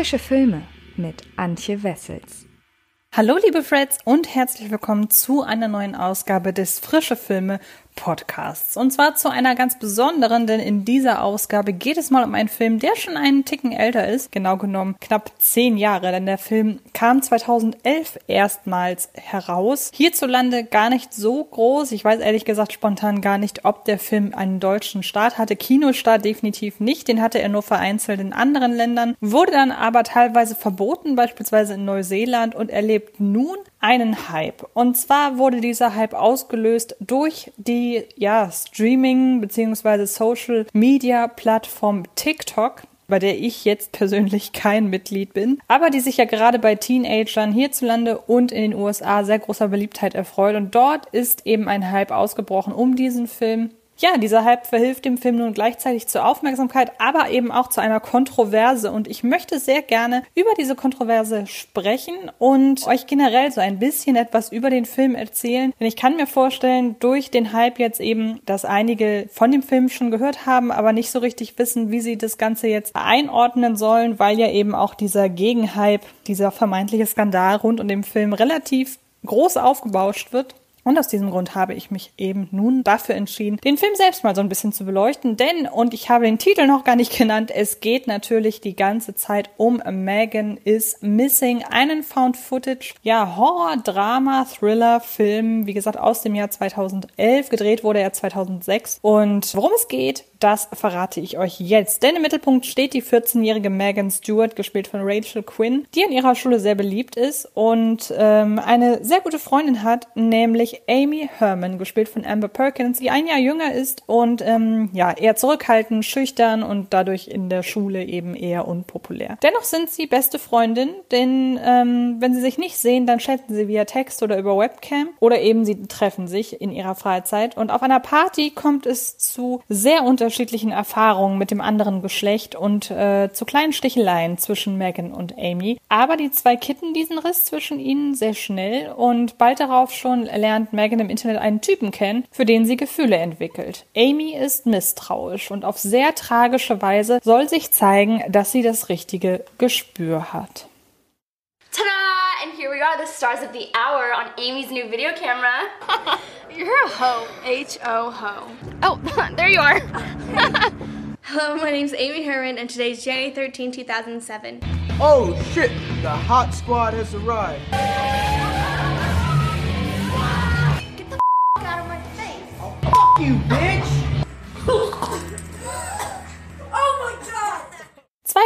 Frische Filme mit Antje Wessels. Hallo liebe Freds und herzlich willkommen zu einer neuen Ausgabe des Frische Filme Podcasts. Und zwar zu einer ganz besonderen, denn in dieser Ausgabe geht es mal um einen Film, der schon einen Ticken älter ist, genau genommen knapp zehn Jahre, denn der Film kam 2011 erstmals heraus. Hierzulande gar nicht so groß. Ich weiß ehrlich gesagt spontan gar nicht, ob der Film einen deutschen Start hatte. Kinostart definitiv nicht, den hatte er nur vereinzelt in anderen Ländern, wurde dann aber teilweise verboten, beispielsweise in Neuseeland und erlebt nun einen Hype. Und zwar wurde dieser Hype ausgelöst durch die ja, Streaming- bzw. Social Media Plattform TikTok bei der ich jetzt persönlich kein Mitglied bin, aber die sich ja gerade bei Teenagern hierzulande und in den USA sehr großer Beliebtheit erfreut. Und dort ist eben ein Hype ausgebrochen um diesen Film ja, dieser Hype verhilft dem Film nun gleichzeitig zur Aufmerksamkeit, aber eben auch zu einer Kontroverse. Und ich möchte sehr gerne über diese Kontroverse sprechen und euch generell so ein bisschen etwas über den Film erzählen. Denn ich kann mir vorstellen, durch den Hype jetzt eben, dass einige von dem Film schon gehört haben, aber nicht so richtig wissen, wie sie das Ganze jetzt einordnen sollen, weil ja eben auch dieser Gegenhype, dieser vermeintliche Skandal rund um den Film relativ groß aufgebauscht wird. Und aus diesem Grund habe ich mich eben nun dafür entschieden, den Film selbst mal so ein bisschen zu beleuchten. Denn, und ich habe den Titel noch gar nicht genannt, es geht natürlich die ganze Zeit um Megan is Missing, einen Found-Footage, ja, Horror, Drama, Thriller, Film, wie gesagt, aus dem Jahr 2011. Gedreht wurde er 2006. Und worum es geht, das verrate ich euch jetzt. Denn im Mittelpunkt steht die 14-jährige Megan Stewart, gespielt von Rachel Quinn, die in ihrer Schule sehr beliebt ist und ähm, eine sehr gute Freundin hat, nämlich Amy Herman, gespielt von Amber Perkins, die ein Jahr jünger ist und ähm, ja eher zurückhaltend, schüchtern und dadurch in der Schule eben eher unpopulär. Dennoch sind sie beste Freundin, denn ähm, wenn sie sich nicht sehen, dann chatten sie via Text oder über Webcam oder eben sie treffen sich in ihrer Freizeit und auf einer Party kommt es zu sehr unterschiedlichen unterschiedlichen Erfahrungen mit dem anderen Geschlecht und äh, zu kleinen Sticheleien zwischen Megan und Amy. Aber die zwei kitten diesen Riss zwischen ihnen sehr schnell und bald darauf schon lernt Megan im Internet einen Typen kennen, für den sie Gefühle entwickelt. Amy ist misstrauisch und auf sehr tragische Weise soll sich zeigen, dass sie das richtige Gespür hat. Ta-da! And here we are, the stars of the hour on Amy's new video camera. You're a hoe. H-O ho. Oh, there you are. Hello, my name's Amy Herman, and today's January 13, 2007. Oh shit! The hot squad has arrived. Get the out of my face. Fuck you, bitch!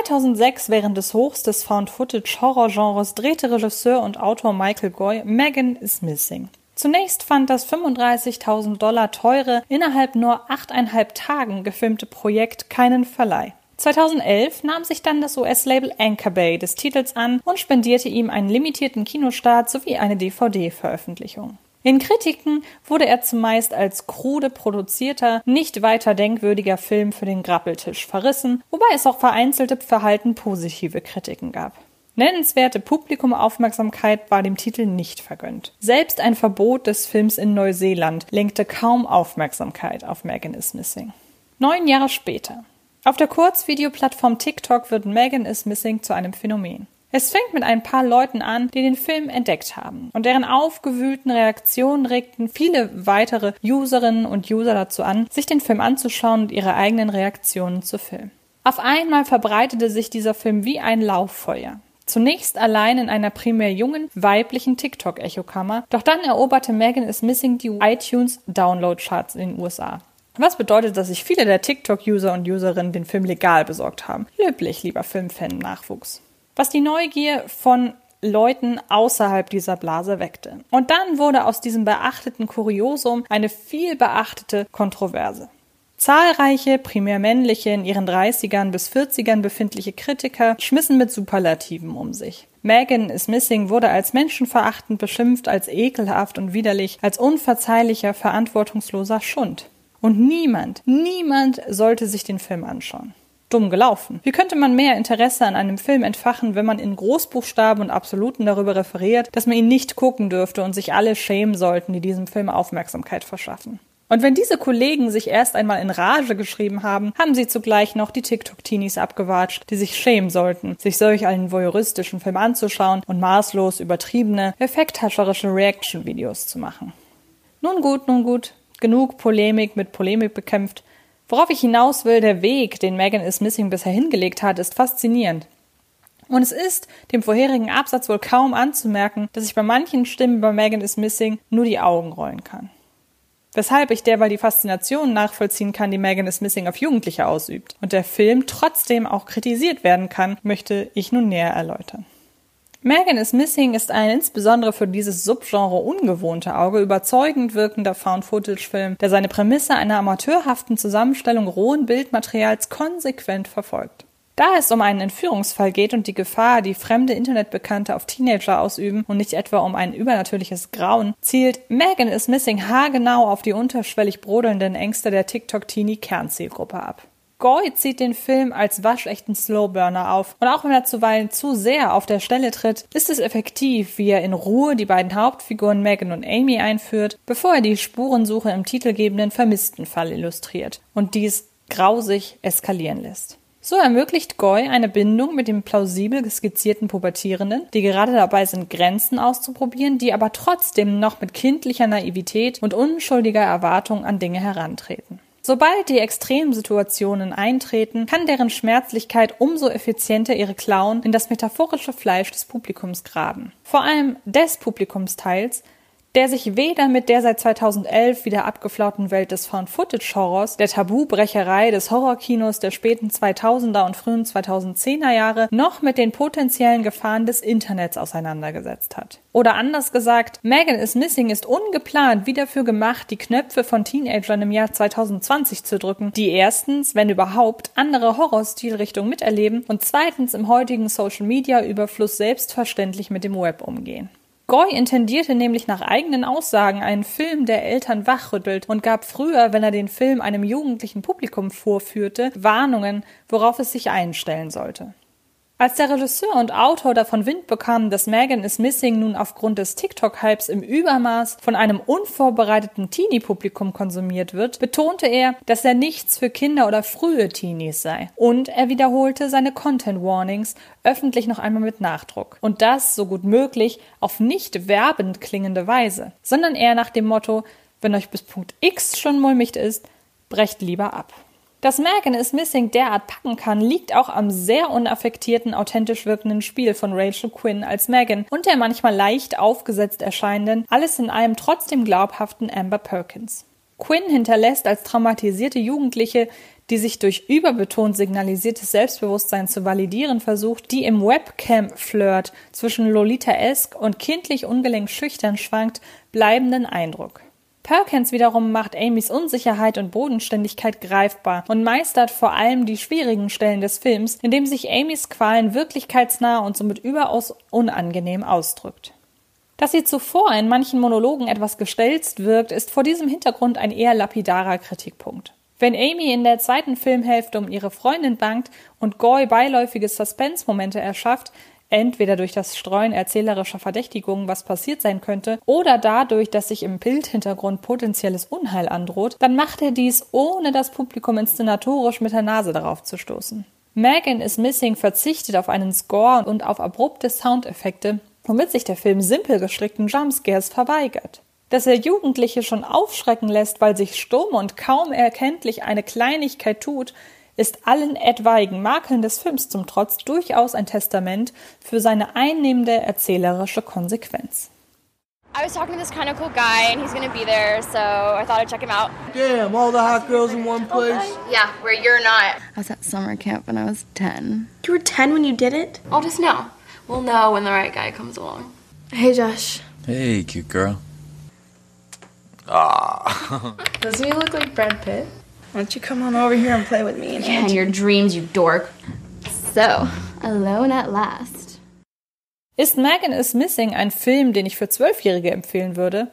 2006, während des Hochs des Found-Footage-Horror-Genres, drehte Regisseur und Autor Michael Goy Megan is Missing. Zunächst fand das 35.000 Dollar teure, innerhalb nur achteinhalb Tagen gefilmte Projekt keinen Verleih. 2011 nahm sich dann das US-Label Anchor Bay des Titels an und spendierte ihm einen limitierten Kinostart sowie eine DVD-Veröffentlichung. In Kritiken wurde er zumeist als krude produzierter, nicht weiter denkwürdiger Film für den Grappeltisch verrissen, wobei es auch vereinzelte verhalten positive Kritiken gab. Nennenswerte Publikumaufmerksamkeit war dem Titel nicht vergönnt. Selbst ein Verbot des Films in Neuseeland lenkte kaum Aufmerksamkeit auf Megan is Missing. Neun Jahre später. Auf der Kurzvideoplattform TikTok wird Megan is Missing zu einem Phänomen. Es fängt mit ein paar Leuten an, die den Film entdeckt haben. Und deren aufgewühlten Reaktionen regten viele weitere Userinnen und User dazu an, sich den Film anzuschauen und ihre eigenen Reaktionen zu filmen. Auf einmal verbreitete sich dieser Film wie ein Lauffeuer. Zunächst allein in einer primär jungen, weiblichen TikTok-Echokammer, doch dann eroberte Megan is Missing die iTunes Download-Charts in den USA. Was bedeutet, dass sich viele der TikTok-User und Userinnen den Film legal besorgt haben. Löblich, lieber Filmfan-Nachwuchs was die Neugier von Leuten außerhalb dieser Blase weckte. Und dann wurde aus diesem beachteten Kuriosum eine viel beachtete Kontroverse. Zahlreiche, primär männliche, in ihren 30ern bis 40ern befindliche Kritiker schmissen mit Superlativen um sich. Megan is Missing wurde als menschenverachtend beschimpft, als ekelhaft und widerlich, als unverzeihlicher, verantwortungsloser Schund. Und niemand, niemand sollte sich den Film anschauen dumm gelaufen. Wie könnte man mehr Interesse an einem Film entfachen, wenn man in Großbuchstaben und Absoluten darüber referiert, dass man ihn nicht gucken dürfte und sich alle schämen sollten, die diesem Film Aufmerksamkeit verschaffen? Und wenn diese Kollegen sich erst einmal in Rage geschrieben haben, haben sie zugleich noch die TikTok-Teenies abgewatscht, die sich schämen sollten, sich solch einen voyeuristischen Film anzuschauen und maßlos übertriebene, effekthascherische Reaction-Videos zu machen. Nun gut, nun gut, genug Polemik mit Polemik bekämpft. Worauf ich hinaus will, der Weg, den Megan is Missing bisher hingelegt hat, ist faszinierend. Und es ist dem vorherigen Absatz wohl kaum anzumerken, dass ich bei manchen Stimmen bei Megan is Missing nur die Augen rollen kann. Weshalb ich derweil die Faszination nachvollziehen kann, die Megan is Missing auf Jugendliche ausübt und der Film trotzdem auch kritisiert werden kann, möchte ich nun näher erläutern. Megan is Missing ist ein insbesondere für dieses Subgenre ungewohnte Auge überzeugend wirkender Found-Footage-Film, der seine Prämisse einer amateurhaften Zusammenstellung rohen Bildmaterials konsequent verfolgt. Da es um einen Entführungsfall geht und die Gefahr, die fremde Internetbekannte auf Teenager ausüben und nicht etwa um ein übernatürliches Grauen, zielt Megan is Missing haargenau auf die unterschwellig brodelnden Ängste der TikTok-Teenie-Kernzielgruppe ab. Goy zieht den Film als waschechten Slowburner auf und auch wenn er zuweilen zu sehr auf der Stelle tritt, ist es effektiv, wie er in Ruhe die beiden Hauptfiguren Megan und Amy einführt, bevor er die Spurensuche im titelgebenden Vermisstenfall illustriert und dies grausig eskalieren lässt. So ermöglicht Goy eine Bindung mit dem plausibel skizzierten Pubertierenden, die gerade dabei sind, Grenzen auszuprobieren, die aber trotzdem noch mit kindlicher Naivität und unschuldiger Erwartung an Dinge herantreten. Sobald die Extremsituationen eintreten, kann deren Schmerzlichkeit umso effizienter ihre Klauen in das metaphorische Fleisch des Publikums graben. Vor allem des Publikumsteils, der sich weder mit der seit 2011 wieder abgeflauten Welt des Found-Footage-Horrors, der Tabubrecherei des Horrorkinos der späten 2000er und frühen 2010er Jahre, noch mit den potenziellen Gefahren des Internets auseinandergesetzt hat. Oder anders gesagt, Megan is Missing ist ungeplant wie dafür gemacht, die Knöpfe von Teenagern im Jahr 2020 zu drücken, die erstens, wenn überhaupt, andere Horrorstilrichtungen miterleben und zweitens im heutigen Social-Media-Überfluss selbstverständlich mit dem Web umgehen. Goy intendierte nämlich nach eigenen Aussagen einen Film, der Eltern wachrüttelt und gab früher, wenn er den Film einem jugendlichen Publikum vorführte, Warnungen, worauf es sich einstellen sollte. Als der Regisseur und Autor davon Wind bekam, dass Megan is Missing nun aufgrund des TikTok-Hypes im Übermaß von einem unvorbereiteten Teenie-Publikum konsumiert wird, betonte er, dass er nichts für Kinder oder frühe Teenies sei. Und er wiederholte seine Content-Warnings öffentlich noch einmal mit Nachdruck. Und das, so gut möglich, auf nicht werbend klingende Weise, sondern eher nach dem Motto, wenn euch bis Punkt X schon mulmig ist, brecht lieber ab. Dass Megan is Missing derart packen kann, liegt auch am sehr unaffektierten, authentisch wirkenden Spiel von Rachel Quinn als Megan und der manchmal leicht aufgesetzt erscheinenden, alles in allem trotzdem glaubhaften Amber Perkins. Quinn hinterlässt als traumatisierte Jugendliche, die sich durch überbetont signalisiertes Selbstbewusstsein zu validieren versucht, die im Webcam-Flirt zwischen Lolita-esque und kindlich ungelenk schüchtern schwankt, bleibenden Eindruck. Perkins wiederum macht Amys Unsicherheit und Bodenständigkeit greifbar und meistert vor allem die schwierigen Stellen des Films, indem sich Amys Qualen wirklichkeitsnah und somit überaus unangenehm ausdrückt. Dass sie zuvor in manchen Monologen etwas gestelzt wirkt, ist vor diesem Hintergrund ein eher lapidarer Kritikpunkt. Wenn Amy in der zweiten Filmhälfte um ihre Freundin bangt und Goy beiläufige Suspense-Momente erschafft, entweder durch das Streuen erzählerischer Verdächtigungen, was passiert sein könnte, oder dadurch, dass sich im Bildhintergrund potenzielles Unheil androht, dann macht er dies, ohne das Publikum inszenatorisch mit der Nase darauf zu stoßen. Megan is Missing verzichtet auf einen Score und auf abrupte Soundeffekte, womit sich der Film simpel gestrickten Jumpscares verweigert. Dass er Jugendliche schon aufschrecken lässt, weil sich stumm und kaum erkenntlich eine Kleinigkeit tut, ist allen etwaigen Makeln des Films zum Trotz durchaus ein Testament für seine einnehmende erzählerische Konsequenz. I was talking to this kind of cool guy, and he's gonna be there, so I thought I'd check him out. Damn, all the hot girls in one place. Yeah, where you're not. I was at summer camp when I was 10. You were 10 when you did it? I'll just know. We'll know when the right guy comes along. Hey, Josh. Hey, cute girl. Doesn't he look like Brad Pitt? Why don't you come on over here and play with me? And And your dreams, you dork. So, alone at last. Ist Megan is Missing ein Film, den ich für Zwölfjährige empfehlen würde?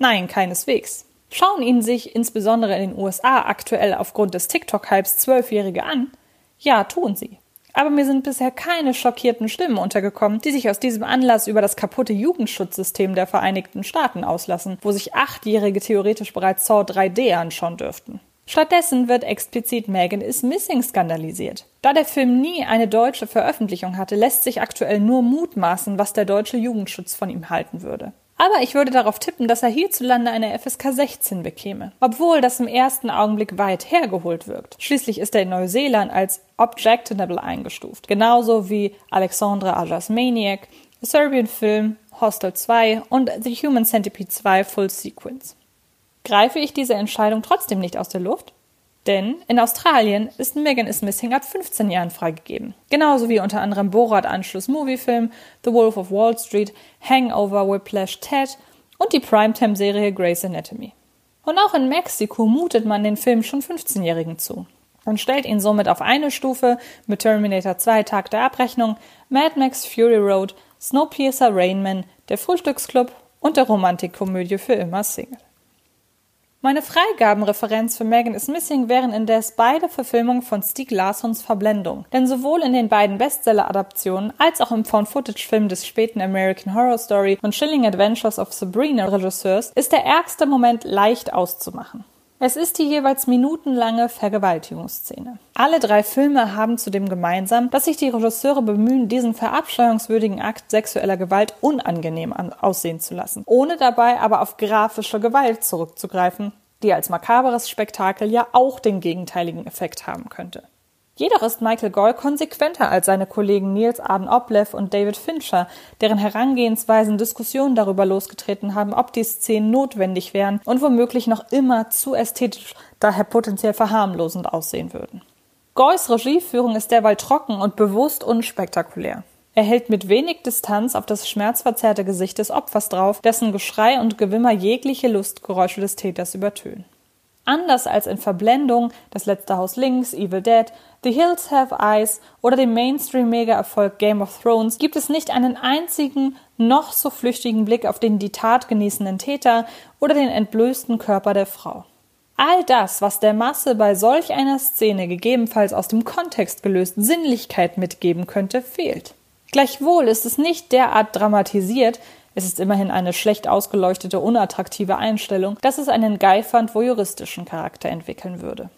Nein, keineswegs. Schauen ihn sich insbesondere in den USA aktuell aufgrund des TikTok-Hypes Zwölfjährige an? Ja, tun sie. Aber mir sind bisher keine schockierten Stimmen untergekommen, die sich aus diesem Anlass über das kaputte Jugendschutzsystem der Vereinigten Staaten auslassen, wo sich Achtjährige theoretisch bereits Saw 3D anschauen dürften. Stattdessen wird explizit Megan is Missing skandalisiert. Da der Film nie eine deutsche Veröffentlichung hatte, lässt sich aktuell nur mutmaßen, was der deutsche Jugendschutz von ihm halten würde. Aber ich würde darauf tippen, dass er hierzulande eine FSK 16 bekäme. Obwohl das im ersten Augenblick weit hergeholt wirkt. Schließlich ist er in Neuseeland als objectionable eingestuft. Genauso wie Alexandre Ajas Maniac, Serbian Film, Hostel 2 und The Human Centipede 2 Full Sequence. Greife ich diese Entscheidung trotzdem nicht aus der Luft? Denn in Australien ist Megan is Missing ab 15 Jahren freigegeben. Genauso wie unter anderem Borat Anschluss Moviefilm, The Wolf of Wall Street, Hangover, Whiplash, Ted und die Primetime-Serie Grey's Anatomy. Und auch in Mexiko mutet man den Film schon 15-Jährigen zu und stellt ihn somit auf eine Stufe mit Terminator 2 Tag der Abrechnung, Mad Max Fury Road, Snowpiercer Rainman, der Frühstücksclub und der Romantikkomödie für immer Single. Meine Freigabenreferenz für Megan is Missing wären indes beide Verfilmungen von Stieg Larssons Verblendung. Denn sowohl in den beiden Bestseller-Adaptionen als auch im Found-Footage-Film des späten American Horror Story und Chilling Adventures of Sabrina Regisseurs ist der ärgste Moment leicht auszumachen. Es ist die jeweils minutenlange Vergewaltigungsszene. Alle drei Filme haben zudem gemeinsam, dass sich die Regisseure bemühen, diesen verabscheuungswürdigen Akt sexueller Gewalt unangenehm aussehen zu lassen, ohne dabei aber auf grafische Gewalt zurückzugreifen, die als makaberes Spektakel ja auch den gegenteiligen Effekt haben könnte. Jedoch ist Michael Goy konsequenter als seine Kollegen Niels Arden Oplev und David Fincher, deren Herangehensweisen Diskussionen darüber losgetreten haben, ob die Szenen notwendig wären und womöglich noch immer zu ästhetisch, daher potenziell verharmlosend aussehen würden. Goys Regieführung ist derweil trocken und bewusst unspektakulär. Er hält mit wenig Distanz auf das schmerzverzerrte Gesicht des Opfers drauf, dessen Geschrei und Gewimmer jegliche Lustgeräusche des Täters übertönen. Anders als in Verblendung, Das letzte Haus links, Evil Dead, The Hills Have Eyes oder dem Mainstream-Mega-Erfolg Game of Thrones gibt es nicht einen einzigen, noch so flüchtigen Blick auf den die Tat genießenden Täter oder den entblößten Körper der Frau. All das, was der Masse bei solch einer Szene gegebenenfalls aus dem Kontext gelöst Sinnlichkeit mitgeben könnte, fehlt. Gleichwohl ist es nicht derart dramatisiert, es ist immerhin eine schlecht ausgeleuchtete, unattraktive Einstellung, dass es einen geifernd voyeuristischen Charakter entwickeln würde.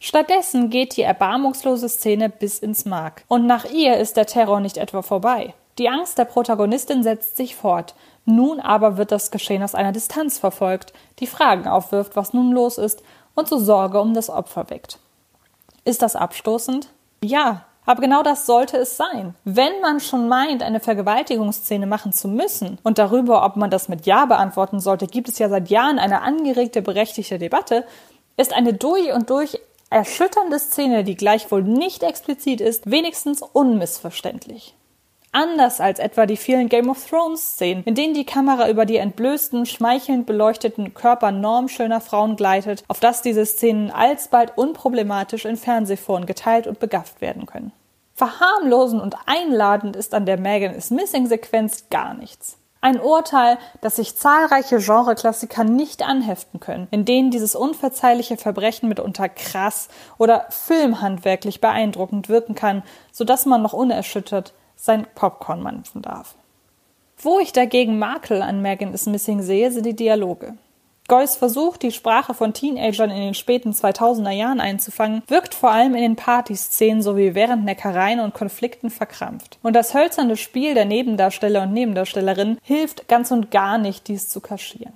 Stattdessen geht die erbarmungslose Szene bis ins Mark. Und nach ihr ist der Terror nicht etwa vorbei. Die Angst der Protagonistin setzt sich fort. Nun aber wird das Geschehen aus einer Distanz verfolgt, die Fragen aufwirft, was nun los ist und so Sorge um das Opfer weckt. Ist das abstoßend? Ja, aber genau das sollte es sein. Wenn man schon meint, eine Vergewaltigungsszene machen zu müssen und darüber, ob man das mit Ja beantworten sollte, gibt es ja seit Jahren eine angeregte, berechtigte Debatte, ist eine durch und durch erschütternde Szene, die gleichwohl nicht explizit ist, wenigstens unmissverständlich. Anders als etwa die vielen Game of Thrones Szenen, in denen die Kamera über die entblößten, schmeichelnd beleuchteten Körper normschöner Frauen gleitet, auf dass diese Szenen alsbald unproblematisch in Fernsehforen geteilt und begafft werden können. Verharmlosend und einladend ist an der Megan is Missing Sequenz gar nichts. Ein Urteil, das sich zahlreiche Genreklassiker nicht anheften können, in denen dieses unverzeihliche Verbrechen mitunter krass oder filmhandwerklich beeindruckend wirken kann, so dass man noch unerschüttert sein Popcorn mampfen darf. Wo ich dagegen Makel an Megan is Missing sehe, sind die Dialoge. Goys Versuch, die Sprache von Teenagern in den späten 2000er Jahren einzufangen, wirkt vor allem in den Partyszenen sowie während Neckereien und Konflikten verkrampft. Und das hölzerne Spiel der Nebendarsteller und Nebendarstellerinnen hilft ganz und gar nicht, dies zu kaschieren.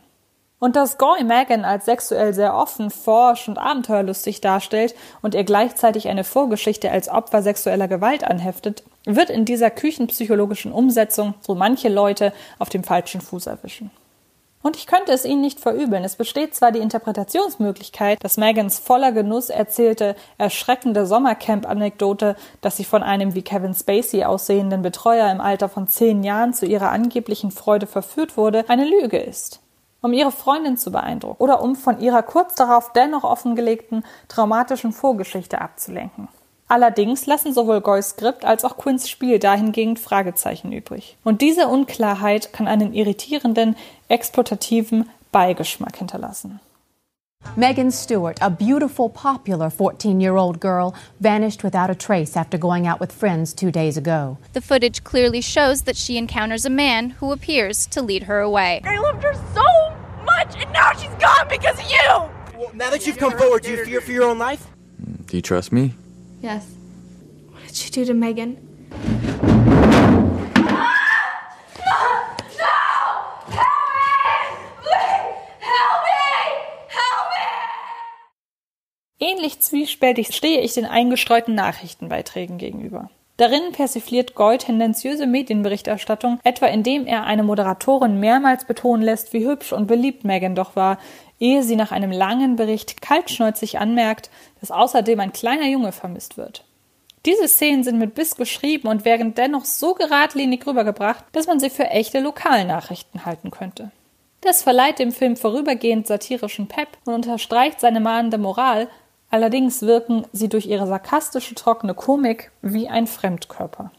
Und dass Goy Megan als sexuell sehr offen, forsch und abenteuerlustig darstellt und ihr gleichzeitig eine Vorgeschichte als Opfer sexueller Gewalt anheftet, wird in dieser küchenpsychologischen Umsetzung so manche Leute auf dem falschen Fuß erwischen. Und ich könnte es ihnen nicht verübeln. Es besteht zwar die Interpretationsmöglichkeit, dass Megans voller Genuss erzählte, erschreckende Sommercamp-Anekdote, dass sie von einem wie Kevin Spacey aussehenden Betreuer im Alter von zehn Jahren zu ihrer angeblichen Freude verführt wurde, eine Lüge ist. Um ihre Freundin zu beeindrucken oder um von ihrer kurz darauf dennoch offengelegten traumatischen Vorgeschichte abzulenken. Allerdings lassen sowohl Goys Skript als auch Quinns Spiel dahingehend Fragezeichen übrig. Und diese Unklarheit kann einen irritierenden, exploitativen Beigeschmack hinterlassen. Megan Stewart, a beautiful, popular 14 year old girl, vanished without a trace after going out with friends two days ago. The footage clearly shows that she encounters a man who appears to lead her away. I loved her so much, and now she's gone because of you! Well, now that you've come forward, do you fear for your own life? Do you trust me? Yes. What did you do to Megan? Ähnlich zwiespältig stehe ich den eingestreuten Nachrichtenbeiträgen gegenüber. Darin persifliert Goy tendenziöse Medienberichterstattung, etwa indem er eine Moderatorin mehrmals betonen lässt, wie hübsch und beliebt Megan doch war, ehe sie nach einem langen Bericht kaltschnäuzig anmerkt, dass außerdem ein kleiner Junge vermisst wird. Diese Szenen sind mit Biss geschrieben und werden dennoch so geradlinig rübergebracht, dass man sie für echte Lokalnachrichten halten könnte. Das verleiht dem Film vorübergehend satirischen Pep und unterstreicht seine mahnende Moral, Allerdings wirken sie durch ihre sarkastische, trockene Komik wie ein Fremdkörper.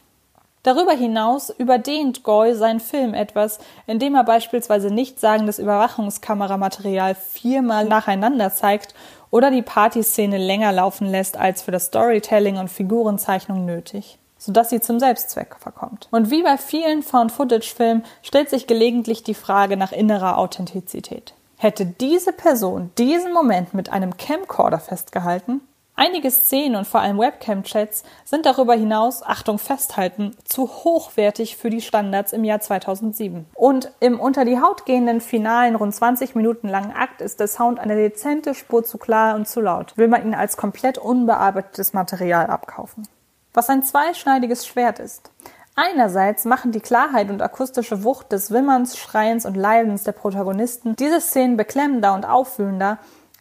Darüber hinaus überdehnt Goy seinen Film etwas, indem er beispielsweise nichtsagendes Überwachungskameramaterial viermal nacheinander zeigt oder die Partyszene länger laufen lässt als für das Storytelling und Figurenzeichnung nötig, sodass sie zum Selbstzweck verkommt. Und wie bei vielen Found-Footage-Filmen stellt sich gelegentlich die Frage nach innerer Authentizität. Hätte diese Person diesen Moment mit einem Camcorder festgehalten? Einige Szenen und vor allem Webcam-Chats sind darüber hinaus, Achtung festhalten, zu hochwertig für die Standards im Jahr 2007. Und im unter die Haut gehenden finalen, rund 20 Minuten langen Akt ist der Sound eine dezente Spur zu klar und zu laut, will man ihn als komplett unbearbeitetes Material abkaufen. Was ein zweischneidiges Schwert ist. Einerseits machen die Klarheit und akustische Wucht des Wimmerns, Schreiens und Leidens der Protagonisten diese Szenen beklemmender und aufwühlender.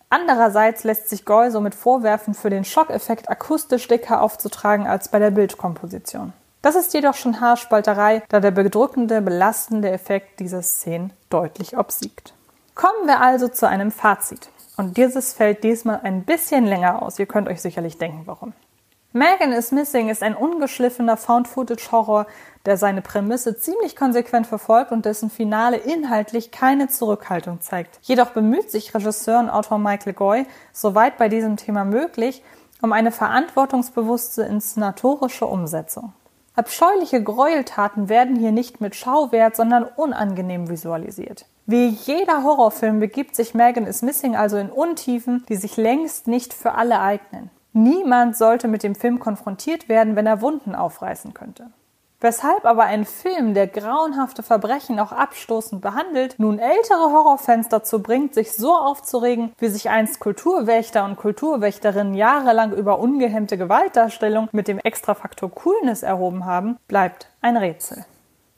Andererseits lässt sich Goy somit vorwerfen, für den Schockeffekt akustisch dicker aufzutragen als bei der Bildkomposition. Das ist jedoch schon Haarspalterei, da der bedrückende, belastende Effekt dieser Szenen deutlich obsiegt. Kommen wir also zu einem Fazit. Und dieses fällt diesmal ein bisschen länger aus. Ihr könnt euch sicherlich denken, warum. Megan is Missing ist ein ungeschliffener Found-Footage-Horror, der seine Prämisse ziemlich konsequent verfolgt und dessen Finale inhaltlich keine Zurückhaltung zeigt. Jedoch bemüht sich Regisseur und Autor Michael Goy, soweit bei diesem Thema möglich, um eine verantwortungsbewusste inszenatorische Umsetzung. Abscheuliche Gräueltaten werden hier nicht mit Schauwert, sondern unangenehm visualisiert. Wie jeder Horrorfilm begibt sich Megan is Missing also in Untiefen, die sich längst nicht für alle eignen. Niemand sollte mit dem Film konfrontiert werden, wenn er Wunden aufreißen könnte. Weshalb aber ein Film, der grauenhafte Verbrechen auch abstoßend behandelt, nun ältere Horrorfans dazu bringt, sich so aufzuregen, wie sich einst Kulturwächter und Kulturwächterinnen jahrelang über ungehemmte Gewaltdarstellung mit dem Extrafaktor Coolness erhoben haben, bleibt ein Rätsel.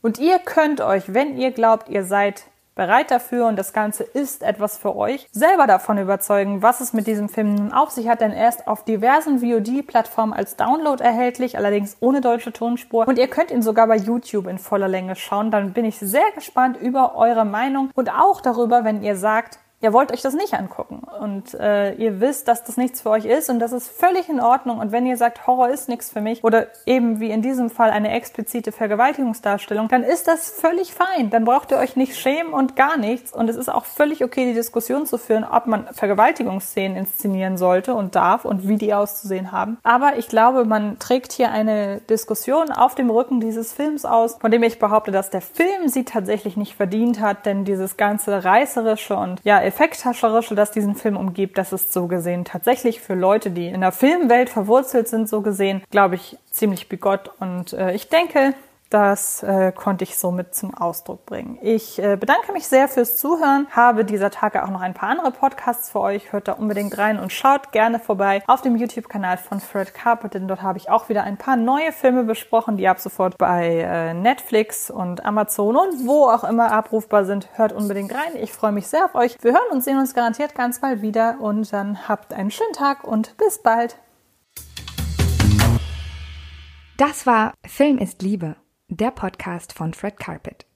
Und ihr könnt euch, wenn ihr glaubt, ihr seid bereit dafür und das Ganze ist etwas für euch, selber davon überzeugen, was es mit diesem Film nun auf sich hat, denn er ist auf diversen VOD-Plattformen als Download erhältlich, allerdings ohne deutsche Tonspur. Und ihr könnt ihn sogar bei YouTube in voller Länge schauen. Dann bin ich sehr gespannt über eure Meinung und auch darüber, wenn ihr sagt, ihr wollt euch das nicht angucken und äh, ihr wisst, dass das nichts für euch ist und das ist völlig in Ordnung. Und wenn ihr sagt, Horror ist nichts für mich oder eben wie in diesem Fall eine explizite Vergewaltigungsdarstellung, dann ist das völlig fein. Dann braucht ihr euch nicht schämen und gar nichts. Und es ist auch völlig okay, die Diskussion zu führen, ob man Vergewaltigungsszenen inszenieren sollte und darf und wie die auszusehen haben. Aber ich glaube, man trägt hier eine Diskussion auf dem Rücken dieses Films aus, von dem ich behaupte, dass der Film sie tatsächlich nicht verdient hat, denn dieses ganze reißerische und ja, Effekthascherische, das diesen Film umgibt, das ist so gesehen tatsächlich für Leute, die in der Filmwelt verwurzelt sind, so gesehen, glaube ich, ziemlich bigott. Und äh, ich denke, das äh, konnte ich somit zum Ausdruck bringen. Ich äh, bedanke mich sehr fürs Zuhören, habe dieser Tage auch noch ein paar andere Podcasts für euch. Hört da unbedingt rein und schaut gerne vorbei auf dem YouTube-Kanal von Fred Carpet, denn dort habe ich auch wieder ein paar neue Filme besprochen, die ab sofort bei äh, Netflix und Amazon und wo auch immer abrufbar sind. Hört unbedingt rein. Ich freue mich sehr auf euch. Wir hören und sehen uns garantiert ganz bald wieder und dann habt einen schönen Tag und bis bald. Das war Film ist Liebe der Podcast von Fred Carpet.